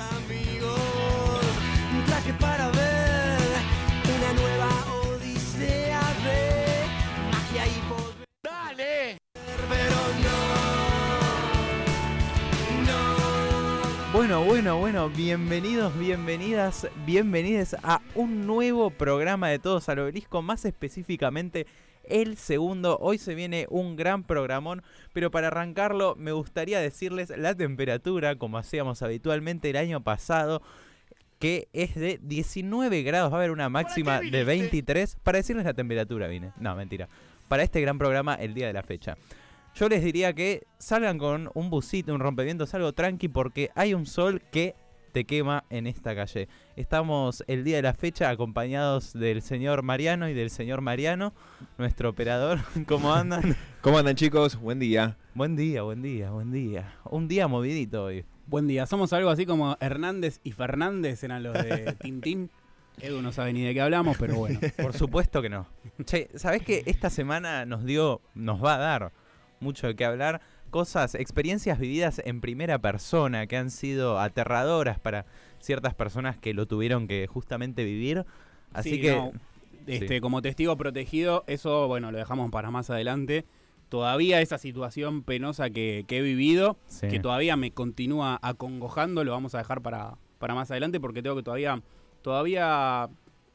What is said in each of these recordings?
amigos. Un traje para ver una nueva odisea de magia y poder. ¡Dale! Pero no, no. Bueno, bueno, bueno, bienvenidos, bienvenidas, bienvenides a un nuevo programa de Todos al Obelisco, más específicamente el segundo. Hoy se viene un gran programón, pero para arrancarlo me gustaría decirles la temperatura, como hacíamos habitualmente el año pasado, que es de 19 grados, va a haber una máxima de 23. Para decirles la temperatura vine, no, mentira. Para este gran programa el día de la fecha. Yo les diría que salgan con un busito, un rompevientos, algo tranqui, porque hay un sol que te quema en esta calle. Estamos el día de la fecha acompañados del señor Mariano y del señor Mariano, nuestro operador. ¿Cómo andan? ¿Cómo andan chicos? Buen día. buen día, buen día, buen día. Un día movidito hoy. Buen día, somos algo así como Hernández y Fernández eran los de Tintín. Edu no sabe ni de qué hablamos, pero bueno. Por supuesto que no. Che, ¿sabés que esta semana nos dio, nos va a dar mucho de qué hablar? Cosas, experiencias vividas en primera persona que han sido aterradoras para ciertas personas que lo tuvieron que justamente vivir. Así Sí, que no, este, sí. como testigo protegido, eso bueno, lo dejamos para más adelante. Todavía esa situación penosa que, que he vivido, Sí. que todavía me continúa acongojando, lo vamos a dejar para, para más adelante porque tengo que todavía, todavía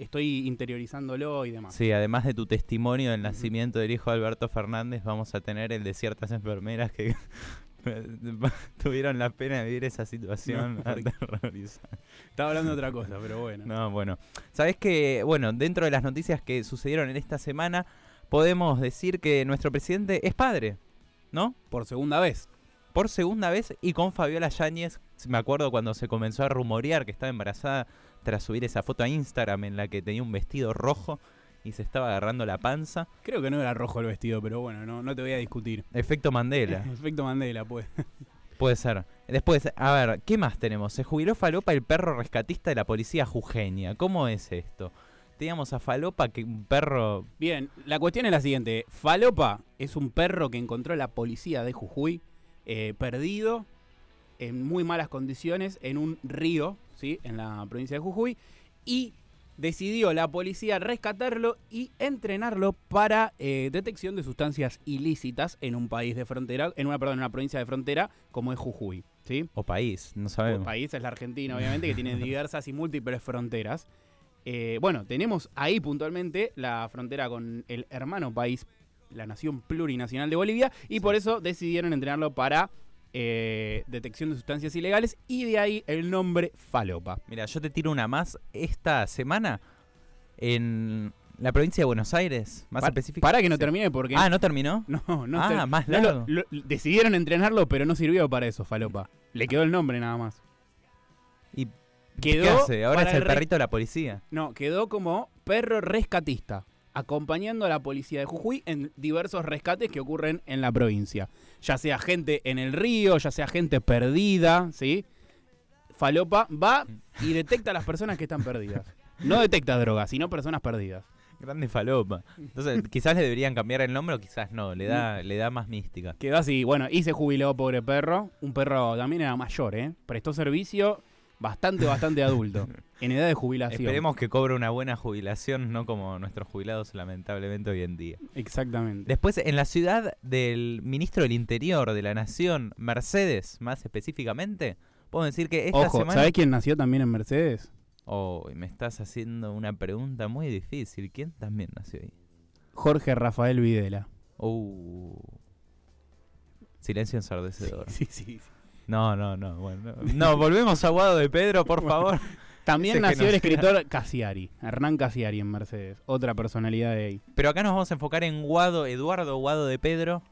estoy interiorizándolo y demás. Sí, además de tu testimonio del nacimiento del hijo de Alberto Fernández, vamos a tener el de ciertas enfermeras que tuvieron la pena de vivir esa situación No. Estaba hablando de otra cosa, pero bueno. No, bueno. Sabes que, bueno, dentro de las noticias que sucedieron en esta semana, podemos decir que nuestro presidente es padre, ¿no? Por segunda vez. Por segunda vez y con Fabiola Yáñez, me acuerdo cuando se comenzó a rumorear que estaba embarazada tras subir esa foto a Instagram en la que tenía un vestido rojo y se estaba agarrando la panza. Creo que no era rojo el vestido, pero bueno, no, no te voy a discutir. Efecto Mandela. Efecto Mandela, pues. Puede ser. Después, a ver, ¿qué más tenemos? Se jubiló Falopa, el perro rescatista de la policía jujeña. ¿Cómo es esto? Teníamos a Falopa, que un perro... Bien, la cuestión es la siguiente. Falopa es un perro que encontró la policía de Jujuy eh, perdido en muy malas condiciones en un río, ¿sí? En la provincia de Jujuy. Y decidió la policía rescatarlo y entrenarlo para eh, detección de sustancias ilícitas en un país de frontera, en una, perdón, en una provincia de frontera como es Jujuy, ¿sí? O país, no sabemos. país es la Argentina, obviamente, que tiene diversas y múltiples fronteras. Eh, bueno, tenemos ahí puntualmente la frontera con el hermano país, la nación plurinacional de Bolivia, y por eso decidieron entrenarlo para eh, detección de sustancias ilegales, y de ahí el nombre Falopa. Mira, yo te tiro una más. Esta semana, en la provincia de Buenos Aires, más específico... Para que no termine, porque. Ah, ¿no terminó? no, no Ah, ter- más no lo- largo. lo- decidieron entrenarlo, pero no sirvió para eso, Falopa. Le quedó el nombre nada más. ¿Y Quedó qué hace? Ahora es el perrito de la policía. No, quedó como perro rescatista, acompañando a la policía de Jujuy en diversos rescates que ocurren en la provincia. Ya sea gente en el río, ya sea gente perdida, ¿sí? Falopa va y detecta a las personas que están perdidas. No detecta drogas, sino personas perdidas. Grande Falopa. Entonces, quizás le deberían cambiar el nombre o quizás no. Le da, le da más mística. Quedó así, bueno, y se jubiló, pobre perro. Un perro también era mayor, ¿eh? Prestó servicio bastante, bastante adulto. En edad de jubilación. Esperemos que cobre una buena jubilación, no como nuestros jubilados lamentablemente hoy en día. Exactamente. Después, en la ciudad del ministro del Interior de la Nación, Mercedes, más específicamente, puedo decir que esta Ojo, semana... ¿sabés quién nació también en Mercedes? Oh, me estás haciendo una pregunta muy difícil. ¿Quién también nació ahí? Jorge Rafael Videla. Oh. Silencio ensordecedor. Sí, sí, sí. No, no, no. Bueno, no. No, volvemos a Guado de Pedro, por favor. También Ese nació el escritor Casiari, Hernán Casiari en Mercedes, otra personalidad de ahí. Pero acá nos vamos a enfocar en Guado, Eduardo Guado de Pedro,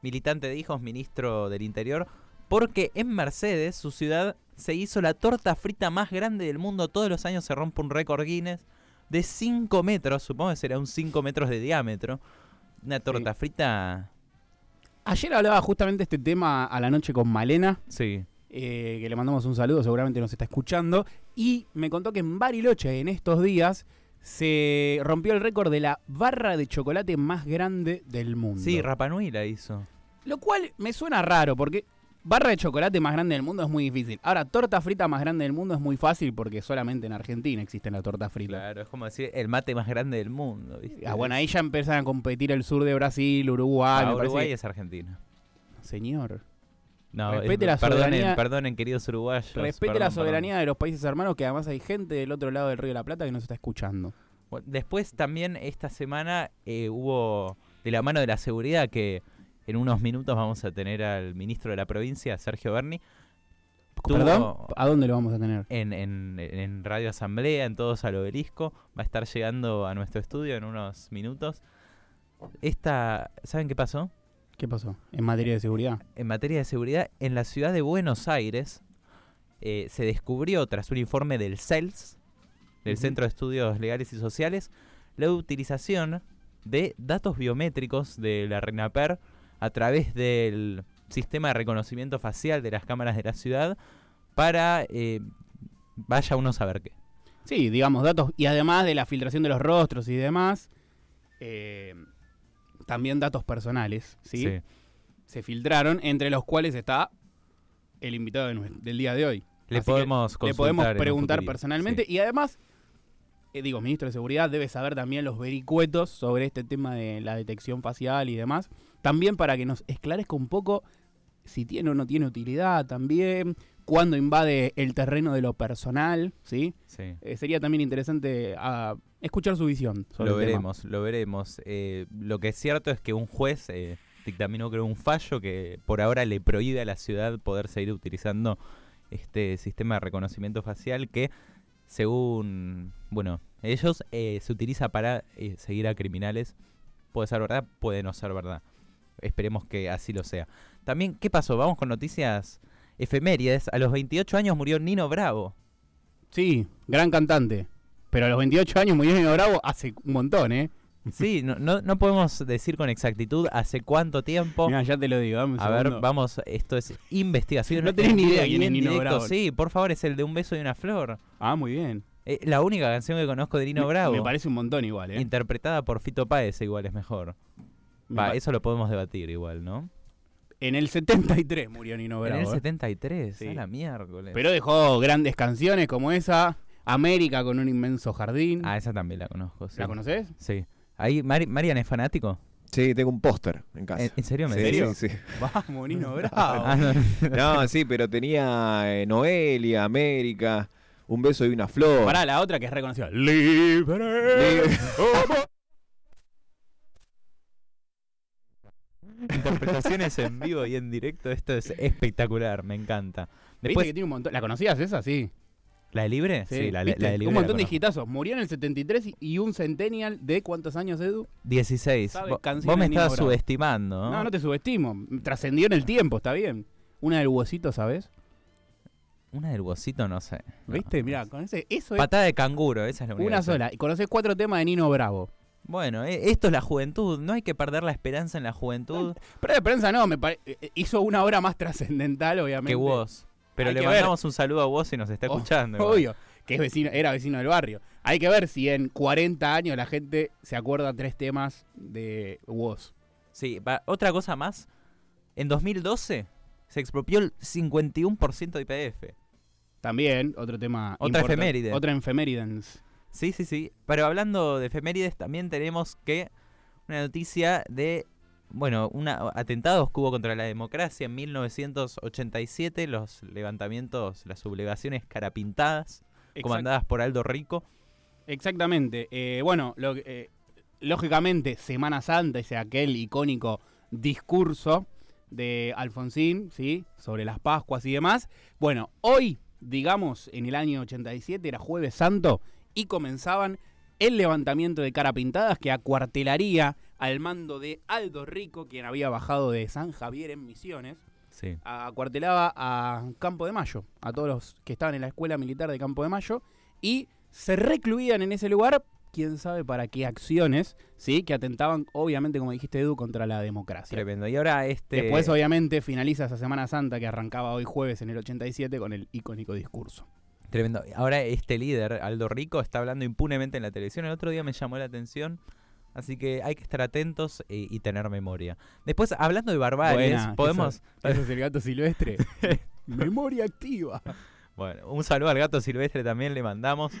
militante de hijos, ministro del Interior, porque en Mercedes, su ciudad, se hizo la torta frita más grande del mundo. Todos los años se rompe un récord Guinness de 5 metros, supongo que será un 5 metros de diámetro. Una torta frita, Ayer hablaba justamente este tema a la noche con Malena, sí. eh, que le mandamos un saludo, seguramente nos está escuchando, y me contó que en Bariloche en estos días se rompió el récord de la barra de chocolate más grande del mundo. Sí, Rapanui la hizo. Lo cual me suena raro, porque barra de chocolate más grande del mundo es muy difícil. Ahora, torta frita más grande del mundo es muy fácil porque solamente en Argentina existe la torta frita. Claro, es como decir el mate más grande del mundo, ¿viste? Ah, bueno, ahí ya empiezan a competir el sur de Brasil, Uruguay. Ah, me Uruguay que- es Argentina. Señor, No, Respete es- la perdonen, soberanía- perdonen, queridos uruguayos. respete perdón, la perdón. soberanía de los países hermanos, que además hay gente del otro lado del Río de la Plata que nos está escuchando. Después también esta semana eh, hubo de la mano de la seguridad que en unos minutos vamos a tener al ministro de la provincia, Sergio Berni. ¿Perdón? ¿A dónde lo vamos a tener? En, en- en Radio Asamblea, en Todos al Obelisco. Va a estar llegando a nuestro estudio en unos minutos. Esta, ¿saben qué pasó? ¿Qué pasó? En materia de seguridad. En materia de seguridad, en la ciudad de Buenos Aires eh, se descubrió, tras un informe del CELS, del. Centro de Estudios Legales y Sociales, la utilización de datos biométricos de la RENAPER a través del sistema de reconocimiento facial de las cámaras de la ciudad para, eh, vaya uno a saber qué. Sí, digamos, datos. Y además de la filtración de los rostros y demás, eh, también datos personales, ¿sí? Se filtraron, entre los cuales está el invitado de del día de hoy. Le Así podemos, Le podemos preguntar personalmente. sí. Y además, eh, digo, ministro de Seguridad debe saber también los vericuetos sobre este tema de la detección facial y demás. También para que nos esclarezca un poco si tiene o no tiene utilidad también, cuándo invade el terreno de lo personal, ¿sí? Sí. Eh, sería también interesante ah, escuchar su visión sobre Lo el tema. veremos, lo veremos. Eh, lo que es cierto es que un juez eh, dictaminó creo un fallo que por ahora le prohíbe a la ciudad poder seguir utilizando este sistema de reconocimiento facial que según, bueno, ellos eh, se utiliza para eh, seguir a criminales. Puede ser verdad, puede no ser verdad. Esperemos que así lo sea. También, ¿qué pasó? Vamos con noticias efemérides. A los 28 años murió Nino Bravo. Sí, gran cantante. Pero a los 28 años murió Nino Bravo hace un montón, ¿eh? Sí, no, no, no podemos decir con exactitud hace cuánto tiempo. Mira, ya te lo digo. dame un A ver, vamos, esto es investigación. No tenés en ni idea quién es Nino. Bravo. Sí, por favor, es el de Un beso y una flor. Ah, muy bien. Eh, la única canción que conozco de Nino Bravo. Me parece un montón igual, ¿eh? Interpretada por Fito Páez, igual es mejor. Va, eso lo podemos debatir igual, ¿no? En el 73 murió Nino Bravo. en el ¿eh? 73, Sí. a la miércoles. Pero dejó grandes canciones como esa, América con un inmenso jardín. Ah, esa también la conozco. Sí. ¿La conoces? Sí. Ahí, Mari- Marian es fanático. Sí, tengo un póster en casa. ¿En, en serio me Sí, decís? sí, sí. Vamos, Nino Bravo. Ah, no. No, sí, pero tenía eh, Noelia, América, un beso y una flor. Pará, la otra que es reconocida. Libre. Libre. Interpretaciones en vivo y en directo, esto es espectacular, me encanta. ¿Viste Después, que tiene un montón? ¿La conocías esa? Sí. ¿la de libre? Sí, la, la ¿Viste? de libre. Un montón de hitazos. Murió en el 73 y- un centennial de ¿cuántos años, Edu? 16. Sabe Vo- canciones Vos me Bravo. subestimando, ¿no? No, no te subestimo. Trascendió en el tiempo, está bien. Una del huesito, ¿sabes? Una del bocito, no sé. ¿Viste? no Mirá, con ese, eso es Patada de canguro, esa es la única. una sola. Y conocés cuatro temas de Nino Bravo. Bueno, eh, esto es la juventud. No hay que perder la esperanza en la juventud Pero de prensa no, me pare- eh, hizo una obra más trascendental, obviamente. que vos. Pero Hay le ver. mandamos un saludo a vos si nos está Oh, escuchando. igual. Obvio, que es vecino, era vecino del barrio. Hay que ver si en 40 años la gente se acuerda tres temas de Woz. Sí, otra cosa más. En 2012 se expropió el 51% de IPF. También, otro tema. Otra importante. efeméride. Otra efemérides. Sí, sí, sí. Pero hablando de efemérides, también tenemos que una noticia de, bueno, una, atentados que hubo contra la democracia en 1987, los levantamientos, las sublevaciones carapintadas, comandadas por Aldo Rico. Exactamente. Eh, bueno, lo eh, lógicamente, Semana Santa, ese aquel icónico discurso de Alfonsín, ¿sí? Sobre las Pascuas y demás. Bueno, hoy, digamos, en el año 87, era Jueves Santo, y comenzaban el levantamiento de cara pintadas que acuartelaría al mando de Aldo Rico, quien había bajado de San Javier en Misiones Sí. acuartelaba a Campo de Mayo, a todos los que estaban en la escuela militar de Campo de Mayo, y se recluían en ese lugar, quién sabe para qué acciones, ¿sí? Que atentaban, obviamente, como dijiste Edu, contra la democracia. Tremendo. Y ahora este... Después, obviamente, finaliza esa Semana Santa que arrancaba hoy jueves en el 87 con el icónico discurso. Tremendo. Ahora este líder, Aldo Rico, está hablando impunemente en la televisión. El otro día me llamó la atención Así que hay que estar atentos eh, y tener memoria. Después, hablando de barbaries, Buena, podemos... eso- Ese es el gato silvestre. Memoria activa. Bueno, un saludo al gato silvestre también le mandamos.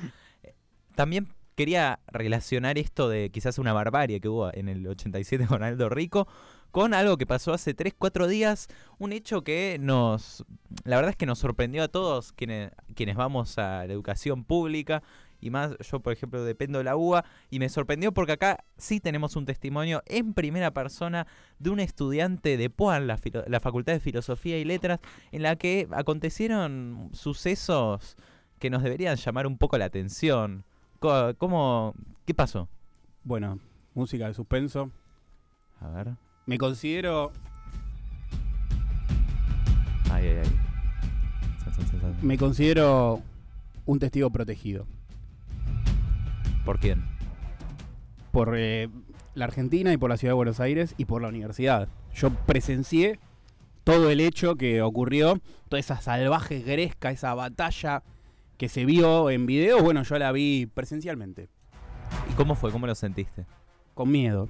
También quería relacionar esto de quizás una barbarie que hubo en el 87 con Aldo Rico con algo que pasó hace 3, 4 días, un hecho que nos, la verdad es que nos sorprendió a todos quienes, quienes vamos a la educación pública y más, yo por ejemplo dependo de la UBA y me sorprendió porque acá sí tenemos un testimonio en primera persona de un estudiante de PUAN, la, la Facultad de Filosofía y Letras, en la que acontecieron sucesos que nos deberían llamar un poco la atención. ¿Cómo? ¿Qué pasó? Bueno, música de suspenso. A ver. Me considero Ay, ay, ay. Me considero un testigo protegido ¿Por quién? por eh, la Argentina y por la ciudad de Buenos Aires y por la universidad. Yo presencié todo el hecho que ocurrió, toda esa salvaje gresca, esa batalla que se vio en video, bueno, yo la vi presencialmente, ¿Y cómo fue? ¿Cómo lo sentiste? con miedo,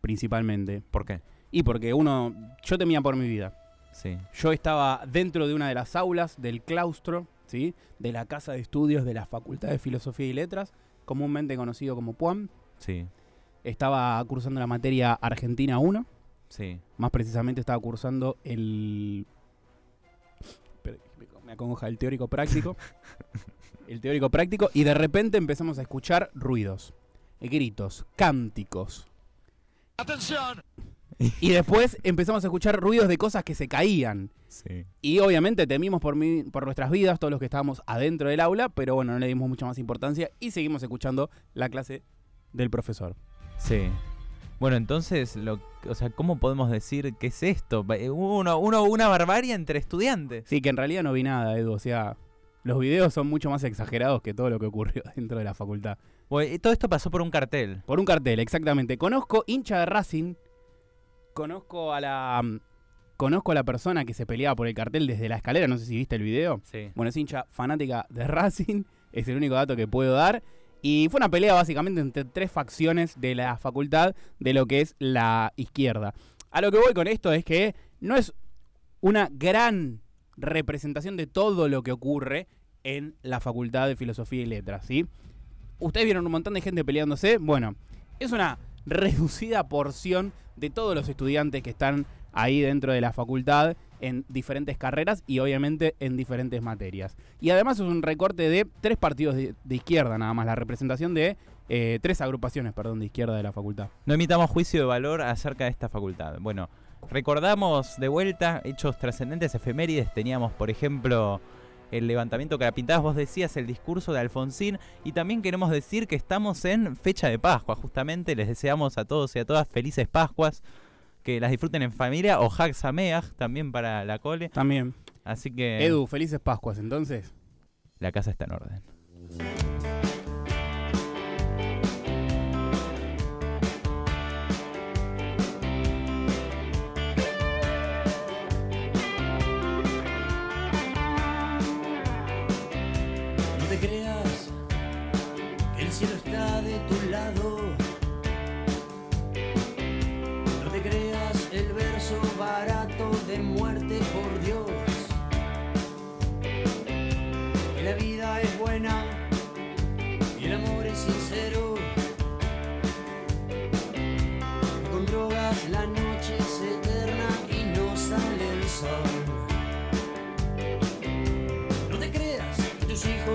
principalmente. ¿Por qué? Y porque uno, yo temía por mi vida. Sí. Yo estaba dentro de una de las aulas del claustro, ¿sí? De la casa de estudios de la Facultad de Filosofía y Letras, comúnmente conocido como PUAM. Sí. Estaba cursando la materia Argentina 1, Sí. más precisamente estaba cursando el... Me acongoja el teórico práctico. el teórico práctico y de repente empezamos a escuchar ruidos, gritos, cánticos. ¡Atención! Y después empezamos a escuchar ruidos de cosas que se caían. Sí. Y obviamente temimos por, mi- por nuestras vidas, todos los que estábamos adentro del aula, pero bueno, no le dimos mucha más importancia y seguimos escuchando la clase del profesor. Sí. Bueno, entonces, lo, o sea, ¿cómo podemos decir qué es esto? Eh, Uno, uno, una barbarie entre estudiantes. Sí, que en realidad no vi nada, Edu, o sea, los videos son mucho más exagerados que todo lo que ocurrió dentro de la facultad. Bueno, y todo esto pasó por un cartel. Por un cartel, exactamente. Conozco hincha de Racing, conozco a la... mm, Conozco a la persona que se peleaba por el cartel desde la escalera, no sé si viste el video. Sí. Bueno, es hincha fanática de Racing, es el único dato que puedo dar. Y fue una pelea básicamente entre tres facciones de la facultad de lo que es la izquierda. A lo que voy con esto es que no es una gran representación de todo lo que ocurre en la Facultad de Filosofía y Letras, ¿sí? Ustedes vieron un montón de gente peleándose, bueno, es una reducida porción de todos los estudiantes que están ahí dentro de la facultad en diferentes carreras y obviamente en diferentes materias. Y además es un recorte de tres partidos de, izquierda nada más, la representación de eh, tres agrupaciones, perdón, de izquierda de la facultad. No emitamos juicio de valor acerca de esta facultad. Bueno, recordamos de vuelta hechos trascendentes, efemérides. Teníamos, por ejemplo, el levantamiento que la pintabas, vos decías, el discurso de Alfonsín. Y también queremos decir que estamos en fecha de Pascua, justamente. Les deseamos a todos y a todas felices Pascuas. Que las disfruten en familia o Hag Sameach también para la cole. También. Así que Edu, felices Pascuas entonces. la casa está en orden.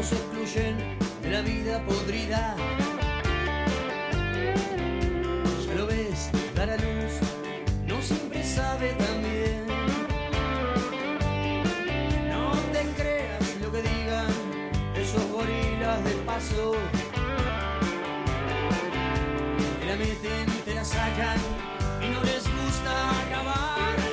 Se excluyen de la vida podrida. Ya lo ves, dar a luz no siempre sabe tan bien. No te creas lo que digan esos gorilas de paso. Te la meten, te la sacan y no les gusta acabar.